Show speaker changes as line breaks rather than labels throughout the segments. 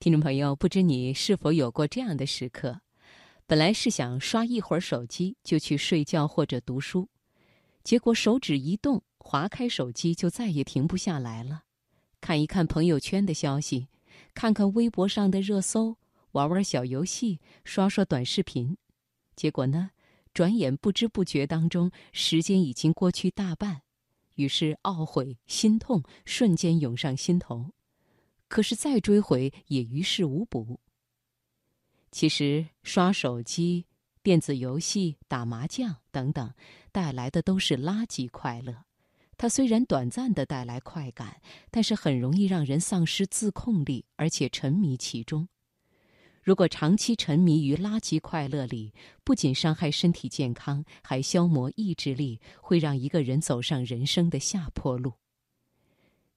听众朋友，不知你是否有过这样的时刻？本来是想刷一会儿手机就去睡觉或者读书，结果手指一动，划开手机就再也停不下来了。看一看朋友圈的消息，看看微博上的热搜，玩玩小游戏，刷刷短视频，结果呢，转眼不知不觉当中，时间已经过去大半，于是懊悔、心痛瞬间涌上心头。可是再追回也于事无补。其实刷手机、电子游戏、打麻将等等，带来的都是垃圾快乐。它虽然短暂的带来快感，但是很容易让人丧失自控力，而且沉迷其中。如果长期沉迷于垃圾快乐里，不仅伤害身体健康，还消磨意志力，会让一个人走上人生的下坡路。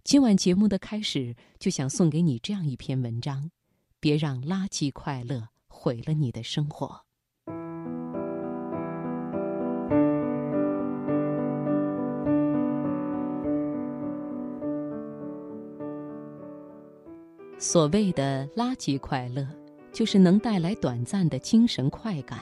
今晚节目的开始，就想送给你这样一篇文章：别让垃圾快乐毁了你的生活。所谓的垃圾快乐，就是能带来短暂的精神快感，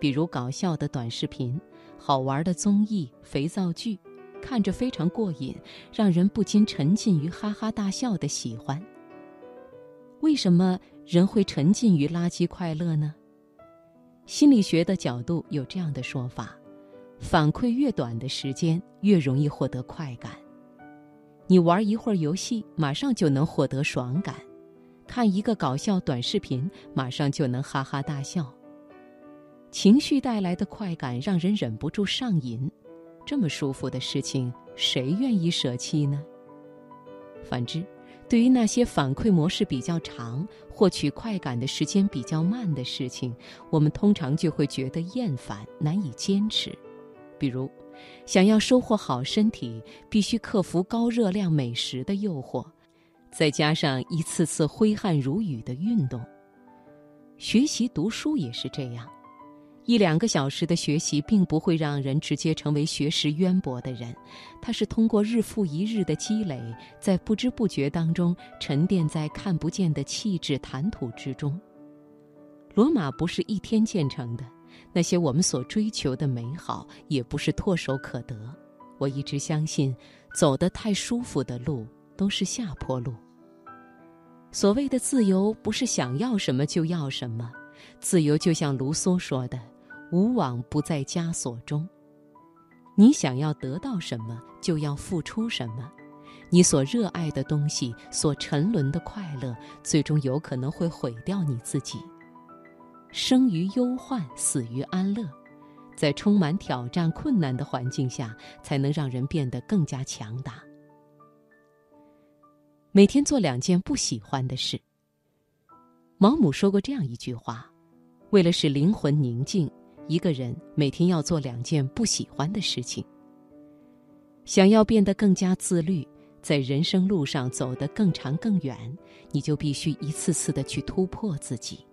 比如搞笑的短视频、好玩的综艺、肥皂剧。看着非常过瘾，让人不禁沉浸于哈哈大笑的喜欢。为什么人会沉浸于垃圾快乐呢？心理学的角度有这样的说法：反馈越短的时间，越容易获得快感。你玩一会儿游戏，马上就能获得爽感；看一个搞笑短视频，马上就能哈哈大笑。情绪带来的快感，让人忍不住上瘾。这么舒服的事情，谁愿意舍弃呢？反之，对于那些反馈模式比较长、获取快感的时间比较慢的事情，我们通常就会觉得厌烦、难以坚持。比如，想要收获好身体，必须克服高热量美食的诱惑，再加上一次次挥汗如雨的运动。学习读书也是这样。一两个小时的学习，并不会让人直接成为学识渊博的人，它是通过日复一日的积累，在不知不觉当中沉淀在看不见的气质谈吐之中。罗马不是一天建成的，那些我们所追求的美好，也不是唾手可得。我一直相信，走得太舒服的路都是下坡路。所谓的自由，不是想要什么就要什么，自由就像卢梭说的。无往不在枷锁中。你想要得到什么，就要付出什么。你所热爱的东西，所沉沦的快乐，最终有可能会毁掉你自己。生于忧患，死于安乐。在充满挑战、困难的环境下，才能让人变得更加强大。每天做两件不喜欢的事。毛姆说过这样一句话：“为了使灵魂宁静。”一个人每天要做两件不喜欢的事情。想要变得更加自律，在人生路上走得更长更远，你就必须一次次的去突破自己。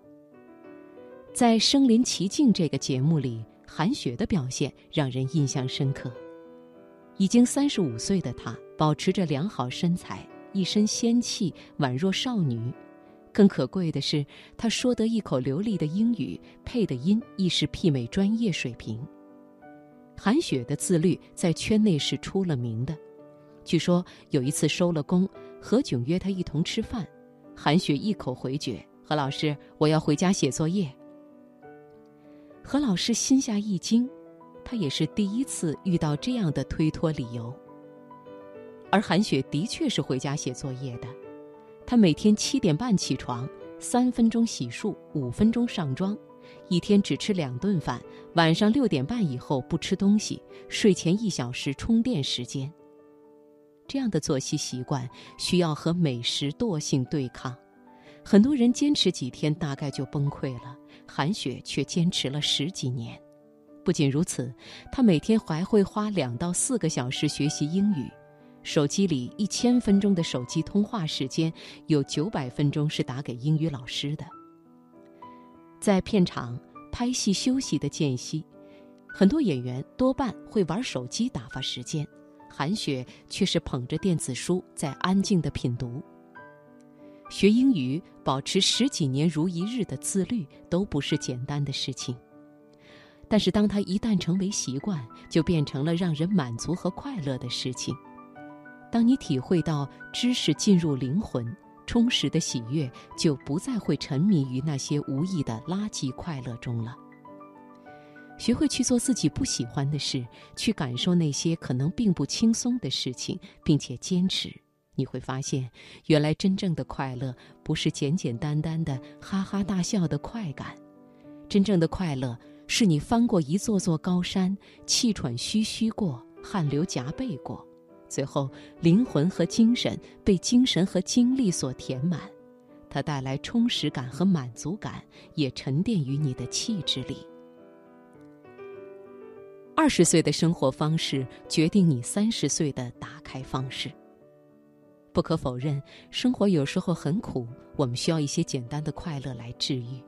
在《身临其境》这个节目里，韩雪的表现让人印象深刻。已经三十五岁的她，保持着良好身材，一身仙气，宛若少女。更可贵的是，他说得一口流利的英语，配的音亦是媲美专业水平。韩雪的自律在圈内是出了名的。据说有一次收了工，何炅约她一同吃饭，韩雪一口回绝：“何老师，我要回家写作业。”何老师心下一惊，他也是第一次遇到这样的推脱理由。而韩雪的确是回家写作业的。他每天七点半起床，三分钟洗漱，五分钟上妆，一天只吃两顿饭，晚上六点半以后不吃东西，睡前一小时充电时间。这样的作息习惯需要和美食惰性对抗，很多人坚持几天大概就崩溃了，韩雪却坚持了十几年。不仅如此，她每天还会花两到四个小时学习英语。手机里一千分钟的手机通话时间，有九百分钟是打给英语老师的。在片场拍戏休息的间隙，很多演员多半会玩手机打发时间，韩雪却是捧着电子书在安静的品读。学英语、保持十几年如一日的自律，都不是简单的事情。但是，当它一旦成为习惯，就变成了让人满足和快乐的事情。当你体会到知识进入灵魂，充实的喜悦，就不再会沉迷于那些无意的垃圾快乐中了。学会去做自己不喜欢的事，去感受那些可能并不轻松的事情，并且坚持，你会发现，原来真正的快乐不是简简单单的哈哈大笑的快感，真正的快乐。是你翻过一座座高山，气喘吁吁过，汗流浃背过，最后灵魂和精神被精神和精力所填满，它带来充实感和满足感，也沉淀于你的气质里。二十岁的生活方式决定你三十岁的打开方式。不可否认，生活有时候很苦，我们需要一些简单的快乐来治愈。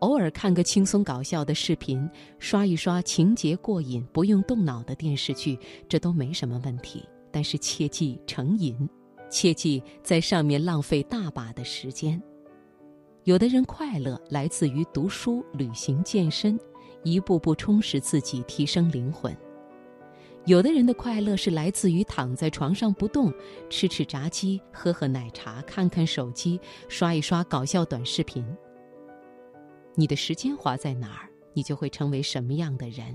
偶尔看个轻松搞笑的视频，刷一刷情节过瘾、不用动脑的电视剧，这都没什么问题。但是切忌成瘾，切忌在上面浪费大把的时间。有的人快乐来自于读书、旅行、健身，一步步充实自己，提升灵魂；有的人的快乐是来自于躺在床上不动，吃吃炸鸡，喝喝奶茶，看看手机，刷一刷搞笑短视频。你的时间花在哪儿，你就会成为什么样的人；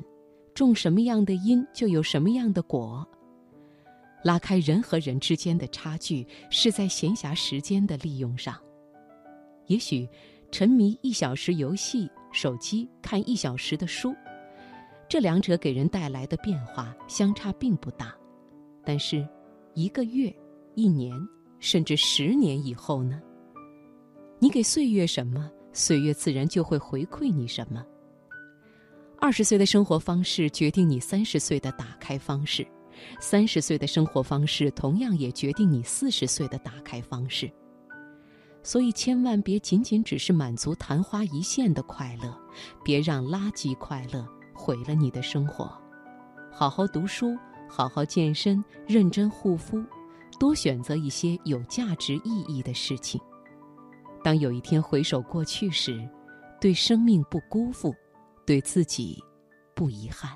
种什么样的因，就有什么样的果。拉开人和人之间的差距，是在闲暇时间的利用上。也许，沉迷一小时游戏、手机，看一小时的书，这两者给人带来的变化相差并不大。但是，一个月、一年，甚至十年以后呢？你给岁月什么？岁月自然就会回馈你什么。二十岁的生活方式决定你三十岁的打开方式，三十岁的生活方式同样也决定你四十岁的打开方式。所以，千万别仅仅只是满足昙花一现的快乐，别让垃圾快乐毁了你的生活。好好读书，好好健身，认真护肤，多选择一些有价值意义的事情。当有一天回首过去时，对生命不辜负，对自己不遗憾。